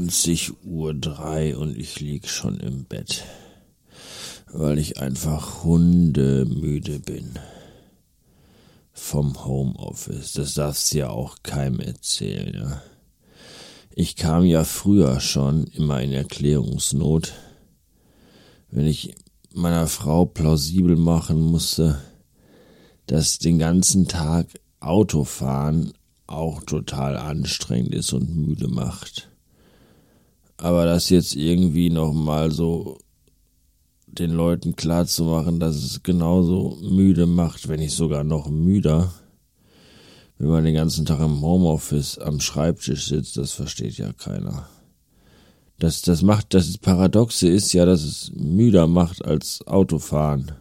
22 Uhr und ich lieg schon im Bett, weil ich einfach hundemüde bin. Vom Homeoffice, das darfst du ja auch keinem erzählen, ja. Ich kam ja früher schon immer in Erklärungsnot, wenn ich meiner Frau plausibel machen musste, dass den ganzen Tag Autofahren auch total anstrengend ist und müde macht. Aber das jetzt irgendwie nochmal so den Leuten klar zu machen, dass es genauso müde macht, wenn nicht sogar noch müder, wenn man den ganzen Tag im Homeoffice am Schreibtisch sitzt, das versteht ja keiner. Das, das macht, das Paradoxe ist ja, dass es müder macht als Autofahren.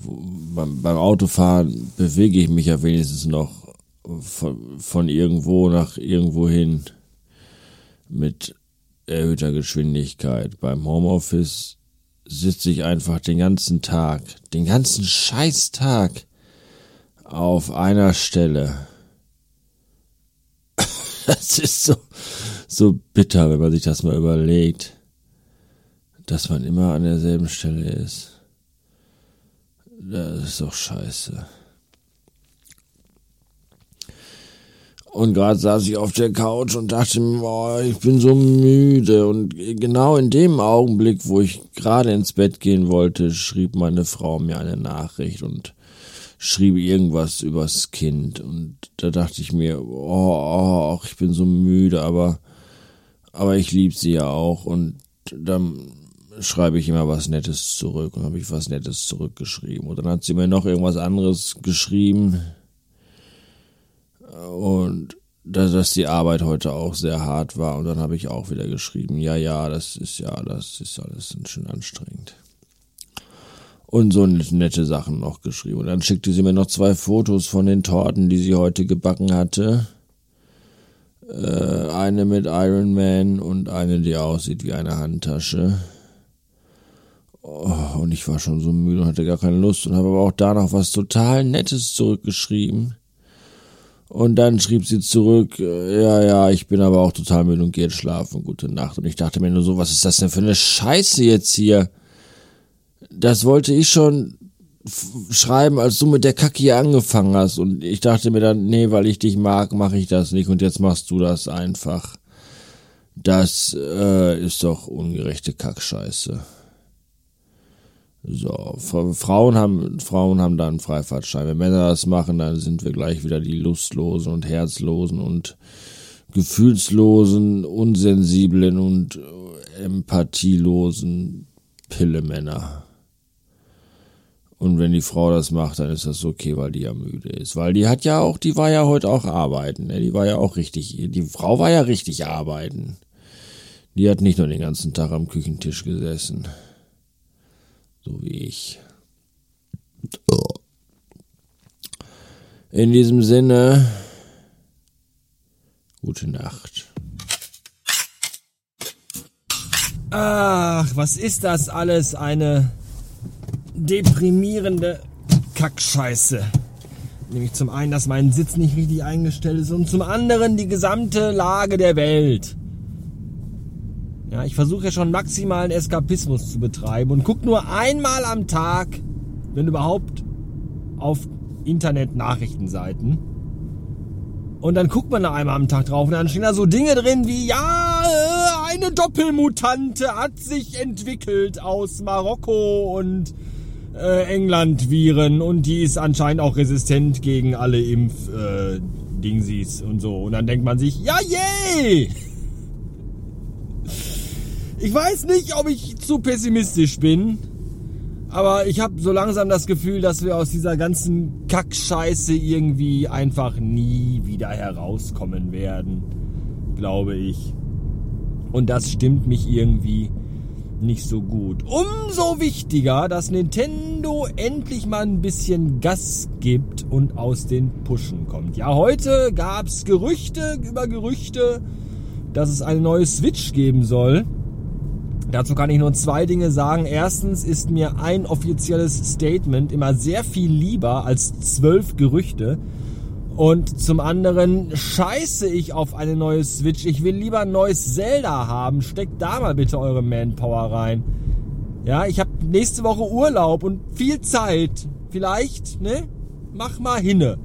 Beim, beim Autofahren bewege ich mich ja wenigstens noch von, von irgendwo nach irgendwo hin mit erhöhter Geschwindigkeit. Beim Homeoffice sitze ich einfach den ganzen Tag, den ganzen Scheißtag auf einer Stelle. Das ist so, so bitter, wenn man sich das mal überlegt, dass man immer an derselben Stelle ist. Das ist doch scheiße. Und gerade saß ich auf der Couch und dachte mir, boah, ich bin so müde. Und genau in dem Augenblick, wo ich gerade ins Bett gehen wollte, schrieb meine Frau mir eine Nachricht und schrieb irgendwas übers Kind. Und da dachte ich mir, oh, oh ich bin so müde, aber, aber ich lieb sie ja auch. Und dann schreibe ich immer was Nettes zurück und habe ich was Nettes zurückgeschrieben. Und dann hat sie mir noch irgendwas anderes geschrieben und dass, dass die Arbeit heute auch sehr hart war. Und dann habe ich auch wieder geschrieben, ja, ja, das ist ja, das ist alles schön anstrengend. Und so nette Sachen noch geschrieben. Und dann schickte sie mir noch zwei Fotos von den Torten, die sie heute gebacken hatte. Äh, eine mit Iron Man und eine, die aussieht wie eine Handtasche. Oh, und ich war schon so müde und hatte gar keine Lust und habe aber auch da noch was total Nettes zurückgeschrieben. Und dann schrieb sie zurück, äh, ja, ja, ich bin aber auch total müde und gehe jetzt schlafen. Gute Nacht. Und ich dachte mir nur so, was ist das denn für eine Scheiße jetzt hier? Das wollte ich schon schreiben, als du mit der Kacke hier angefangen hast. Und ich dachte mir dann, nee, weil ich dich mag, mache ich das nicht. Und jetzt machst du das einfach. Das äh, ist doch ungerechte Kackscheiße. So, Frauen haben, Frauen haben da einen Freifahrtschein. Wenn Männer das machen, dann sind wir gleich wieder die Lustlosen und Herzlosen und gefühlslosen, unsensiblen und empathielosen Pillemänner. Und wenn die Frau das macht, dann ist das okay, weil die ja müde ist. Weil die hat ja auch, die war ja heute auch arbeiten. Ne? Die war ja auch richtig, die Frau war ja richtig arbeiten. Die hat nicht nur den ganzen Tag am Küchentisch gesessen. So wie ich. In diesem Sinne, gute Nacht. Ach, was ist das alles? Eine deprimierende Kackscheiße. Nämlich zum einen, dass mein Sitz nicht richtig eingestellt ist und zum anderen die gesamte Lage der Welt. Ja, ich versuche ja schon maximalen Eskapismus zu betreiben und guck nur einmal am Tag, wenn überhaupt, auf Internet-Nachrichtenseiten. Und dann guckt man da einmal am Tag drauf und dann stehen da so Dinge drin wie, ja, äh, eine Doppelmutante hat sich entwickelt aus Marokko und äh, England-Viren und die ist anscheinend auch resistent gegen alle Impf-Dingsies äh, und so. Und dann denkt man sich, ja, yay! Ich weiß nicht, ob ich zu pessimistisch bin, aber ich habe so langsam das Gefühl, dass wir aus dieser ganzen Kackscheiße irgendwie einfach nie wieder herauskommen werden, glaube ich. Und das stimmt mich irgendwie nicht so gut. Umso wichtiger, dass Nintendo endlich mal ein bisschen Gas gibt und aus den Pushen kommt. Ja, heute gab's Gerüchte über Gerüchte, dass es eine neue Switch geben soll. Dazu kann ich nur zwei Dinge sagen. Erstens ist mir ein offizielles Statement immer sehr viel lieber als zwölf Gerüchte. Und zum anderen scheiße ich auf eine neue Switch. Ich will lieber ein neues Zelda haben. Steckt da mal bitte eure Manpower rein. Ja, ich habe nächste Woche Urlaub und viel Zeit. Vielleicht, ne? Mach mal hinne.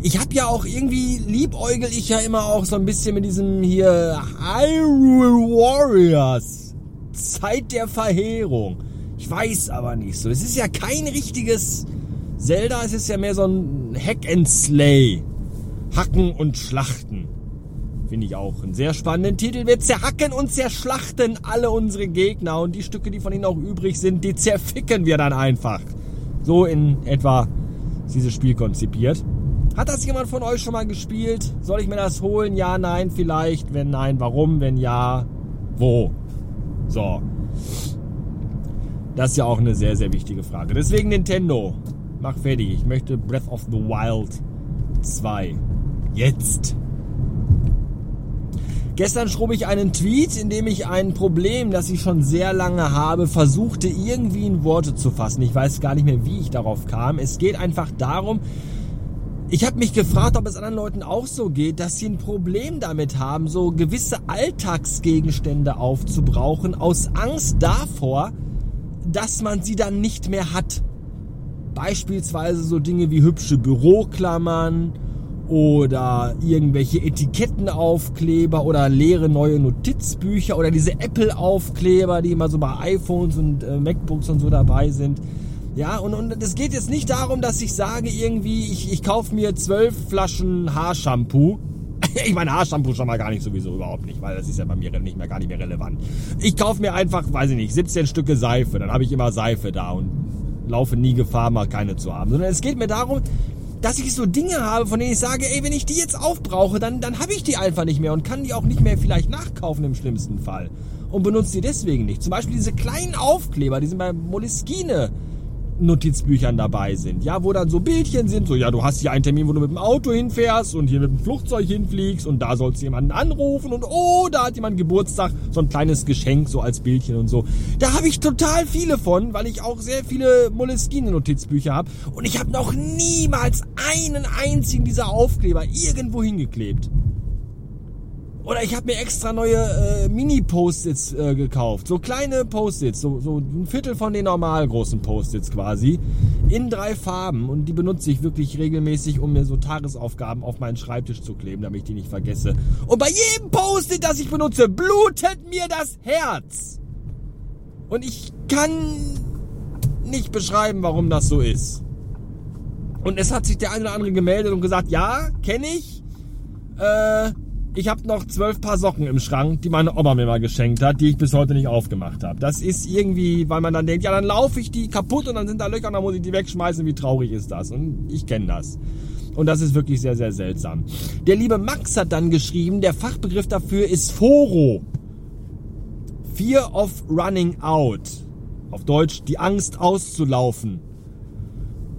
Ich habe ja auch irgendwie liebäugel ich ja immer auch so ein bisschen mit diesem hier Hyrule Warriors. Zeit der Verheerung. Ich weiß aber nicht so. Es ist ja kein richtiges Zelda es ist ja mehr so ein Hack and Slay. Hacken und Schlachten. Finde ich auch einen sehr spannenden Titel. Wir zerhacken und zerschlachten alle unsere Gegner und die Stücke, die von ihnen auch übrig sind, die zerficken wir dann einfach. So in etwa ist dieses Spiel konzipiert. Hat das jemand von euch schon mal gespielt? Soll ich mir das holen? Ja, nein, vielleicht. Wenn nein, warum? Wenn ja, wo? So. Das ist ja auch eine sehr, sehr wichtige Frage. Deswegen Nintendo. Mach fertig. Ich möchte Breath of the Wild 2. Jetzt. Gestern schrob ich einen Tweet, in dem ich ein Problem, das ich schon sehr lange habe, versuchte irgendwie in Worte zu fassen. Ich weiß gar nicht mehr, wie ich darauf kam. Es geht einfach darum, ich habe mich gefragt, ob es anderen Leuten auch so geht, dass sie ein Problem damit haben, so gewisse Alltagsgegenstände aufzubrauchen, aus Angst davor, dass man sie dann nicht mehr hat. Beispielsweise so Dinge wie hübsche Büroklammern oder irgendwelche Etikettenaufkleber oder leere neue Notizbücher oder diese Apple-Aufkleber, die immer so bei iPhones und äh, MacBooks und so dabei sind. Ja, und, und es geht jetzt nicht darum, dass ich sage irgendwie, ich, ich kaufe mir zwölf Flaschen Haarshampoo. ich meine Haarshampoo schon mal gar nicht sowieso überhaupt nicht, weil das ist ja bei mir nicht mehr gar nicht mehr relevant. Ich kaufe mir einfach, weiß ich nicht, 17 Stücke Seife, dann habe ich immer Seife da und laufe nie Gefahr, mal keine zu haben. Sondern es geht mir darum, dass ich so Dinge habe, von denen ich sage, ey, wenn ich die jetzt aufbrauche, dann, dann habe ich die einfach nicht mehr und kann die auch nicht mehr vielleicht nachkaufen im schlimmsten Fall. Und benutze die deswegen nicht. Zum Beispiel diese kleinen Aufkleber, die sind bei Moleskine Notizbüchern dabei sind, ja, wo dann so Bildchen sind, so ja, du hast hier einen Termin, wo du mit dem Auto hinfährst und hier mit dem Flugzeug hinfliegst und da sollst du jemanden anrufen und oh, da hat jemand Geburtstag, so ein kleines Geschenk so als Bildchen und so. Da habe ich total viele von, weil ich auch sehr viele Moleskine Notizbücher habe und ich habe noch niemals einen einzigen dieser Aufkleber irgendwo hingeklebt. Oder ich habe mir extra neue äh, Mini-Post-its äh, gekauft. So kleine Post-its, so, so ein Viertel von den normal großen Post-its quasi. In drei Farben. Und die benutze ich wirklich regelmäßig, um mir so Tagesaufgaben auf meinen Schreibtisch zu kleben, damit ich die nicht vergesse. Und bei jedem Post-it, das ich benutze, blutet mir das Herz. Und ich kann nicht beschreiben, warum das so ist. Und es hat sich der eine oder andere gemeldet und gesagt, ja, kenne ich. Äh, ich habe noch zwölf Paar Socken im Schrank, die meine Oma mir mal geschenkt hat, die ich bis heute nicht aufgemacht habe. Das ist irgendwie, weil man dann denkt, ja, dann laufe ich die kaputt und dann sind da Löcher und dann muss ich die wegschmeißen. Wie traurig ist das? Und ich kenne das. Und das ist wirklich sehr, sehr seltsam. Der liebe Max hat dann geschrieben, der Fachbegriff dafür ist Foro. Fear of Running Out. Auf Deutsch die Angst auszulaufen.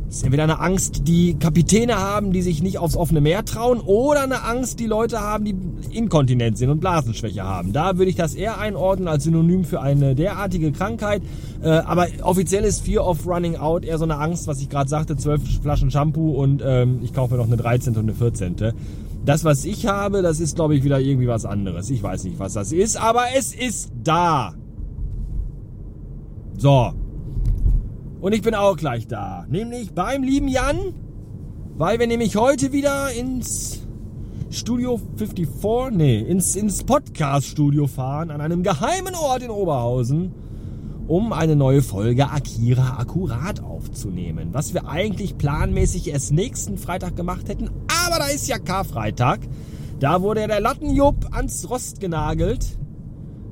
Das ist entweder eine Angst, die Kapitäne haben, die sich nicht aufs offene Meer trauen, oder eine Angst, die Leute haben, die inkontinent sind und Blasenschwäche haben. Da würde ich das eher einordnen als Synonym für eine derartige Krankheit. Äh, aber offiziell ist Fear of Running Out eher so eine Angst, was ich gerade sagte, zwölf Flaschen Shampoo und ähm, ich kaufe mir noch eine 13. und eine 14. Das, was ich habe, das ist, glaube ich, wieder irgendwie was anderes. Ich weiß nicht, was das ist, aber es ist da. So, und ich bin auch gleich da. Nämlich beim lieben Jan, weil wir nämlich heute wieder ins Studio 54, nee, ins, ins Podcast-Studio fahren, an einem geheimen Ort in Oberhausen, um eine neue Folge Akira akkurat aufzunehmen. Was wir eigentlich planmäßig erst nächsten Freitag gemacht hätten, aber da ist ja Karfreitag. Da wurde ja der Lattenjupp ans Rost genagelt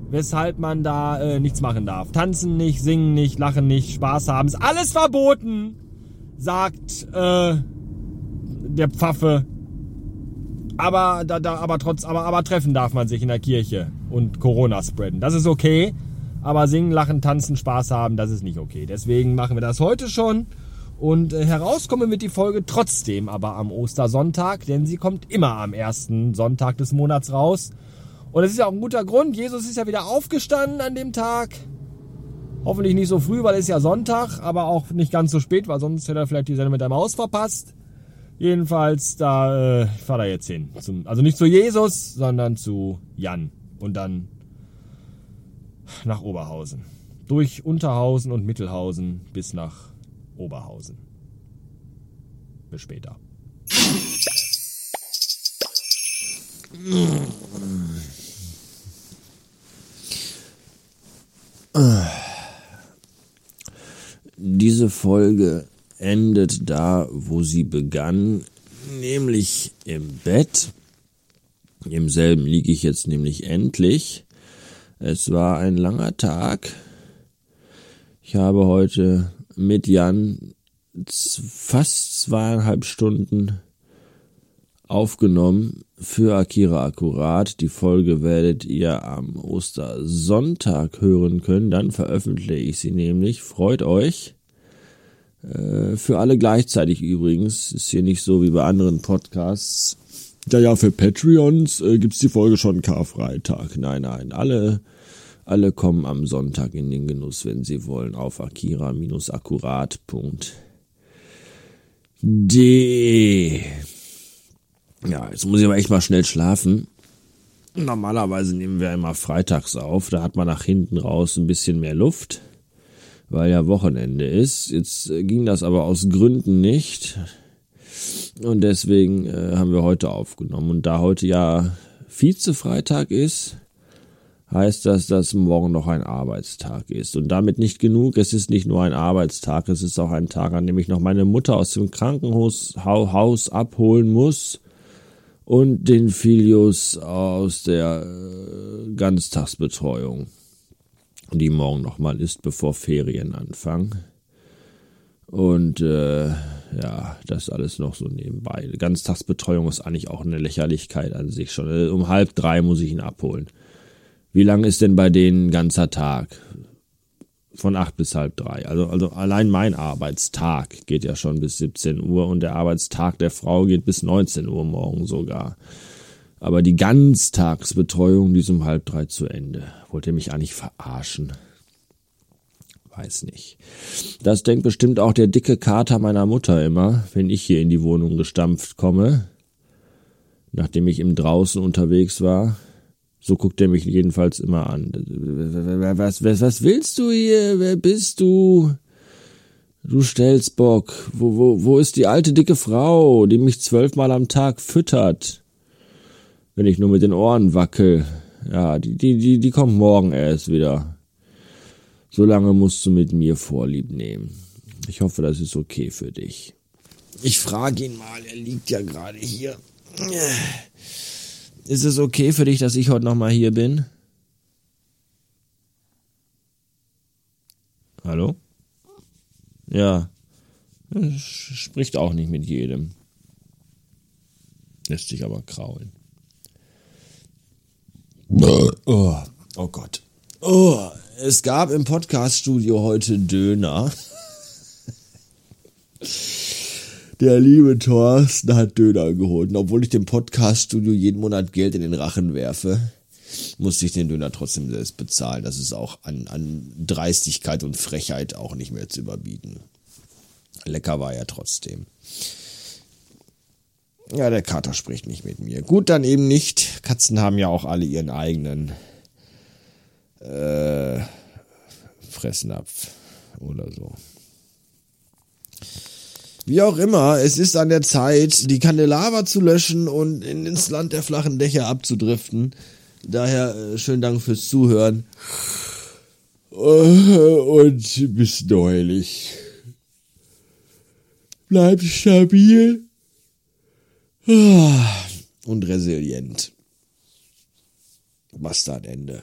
weshalb man da äh, nichts machen darf. Tanzen nicht, singen nicht, lachen nicht, Spaß haben, ist alles verboten, sagt äh, der Pfaffe. Aber da, da, aber trotz, aber, aber treffen darf man sich in der Kirche und Corona spreaden. Das ist okay. Aber singen, lachen, tanzen, Spaß haben, das ist nicht okay. Deswegen machen wir das heute schon. Und äh, herauskommen wird die Folge trotzdem aber am Ostersonntag, denn sie kommt immer am ersten Sonntag des Monats raus. Und es ist ja auch ein guter Grund. Jesus ist ja wieder aufgestanden an dem Tag. Hoffentlich nicht so früh, weil es ja Sonntag, aber auch nicht ganz so spät, weil sonst hätte er vielleicht die Sendung mit der Maus verpasst. Jedenfalls, da äh, fahr da jetzt hin. Zum, also nicht zu Jesus, sondern zu Jan. Und dann nach Oberhausen. Durch Unterhausen und Mittelhausen bis nach Oberhausen. Bis später. Diese Folge endet da, wo sie begann, nämlich im Bett. Im selben liege ich jetzt nämlich endlich. Es war ein langer Tag. Ich habe heute mit Jan fast zweieinhalb Stunden aufgenommen für Akira Akkurat. Die Folge werdet ihr am Ostersonntag hören können. Dann veröffentliche ich sie nämlich. Freut euch. Äh, für alle gleichzeitig übrigens. Ist hier nicht so wie bei anderen Podcasts. Ja, ja, für Patreons äh, gibt's die Folge schon Karfreitag. Nein, nein, alle, alle kommen am Sonntag in den Genuss, wenn sie wollen, auf akira-akkurat.de. Ja, jetzt muss ich aber echt mal schnell schlafen. Normalerweise nehmen wir immer freitags auf, da hat man nach hinten raus ein bisschen mehr Luft, weil ja Wochenende ist. Jetzt ging das aber aus Gründen nicht. Und deswegen äh, haben wir heute aufgenommen. Und da heute ja Vize-Freitag ist, heißt das, dass morgen noch ein Arbeitstag ist. Und damit nicht genug. Es ist nicht nur ein Arbeitstag, es ist auch ein Tag, an dem ich noch meine Mutter aus dem Krankenhaus Haus abholen muss und den Filius aus der äh, Ganztagsbetreuung, die morgen nochmal ist, bevor Ferien anfangen. Und äh, ja, das alles noch so nebenbei. Ganztagsbetreuung ist eigentlich auch eine Lächerlichkeit an sich schon. Äh, um halb drei muss ich ihn abholen. Wie lang ist denn bei denen ganzer Tag? Von acht bis halb drei. Also, also allein mein Arbeitstag geht ja schon bis 17 Uhr und der Arbeitstag der Frau geht bis 19 Uhr morgen sogar. Aber die Ganztagsbetreuung, die ist um halb drei zu Ende. Wollt ihr mich eigentlich verarschen? Weiß nicht. Das denkt bestimmt auch der dicke Kater meiner Mutter immer, wenn ich hier in die Wohnung gestampft komme. Nachdem ich im Draußen unterwegs war. So guckt er mich jedenfalls immer an. Was, was, was willst du hier? Wer bist du? Du Stelzbock. Wo, wo, wo ist die alte dicke Frau, die mich zwölfmal am Tag füttert? Wenn ich nur mit den Ohren wackel. Ja, die, die, die, die kommt morgen erst wieder. Solange musst du mit mir Vorlieb nehmen. Ich hoffe, das ist okay für dich. Ich frage ihn mal, er liegt ja gerade hier. Ist es okay für dich, dass ich heute nochmal hier bin? Hallo? Ja. Spricht auch nicht mit jedem. Lässt sich aber kraulen. Oh, oh Gott. Oh, es gab im Podcaststudio heute Döner. Der liebe Thorsten hat Döner geholt. Und obwohl ich dem Podcaststudio jeden Monat Geld in den Rachen werfe, musste ich den Döner trotzdem selbst bezahlen. Das ist auch an, an Dreistigkeit und Frechheit auch nicht mehr zu überbieten. Lecker war er trotzdem. Ja, der Kater spricht nicht mit mir. Gut, dann eben nicht. Katzen haben ja auch alle ihren eigenen äh, Fressnapf oder so. Wie auch immer, es ist an der Zeit, die Kandelaber zu löschen und ins Land der flachen Dächer abzudriften. Daher äh, schönen Dank fürs Zuhören. Äh, und bis neulich. Bleibt stabil und resilient. Bastardende.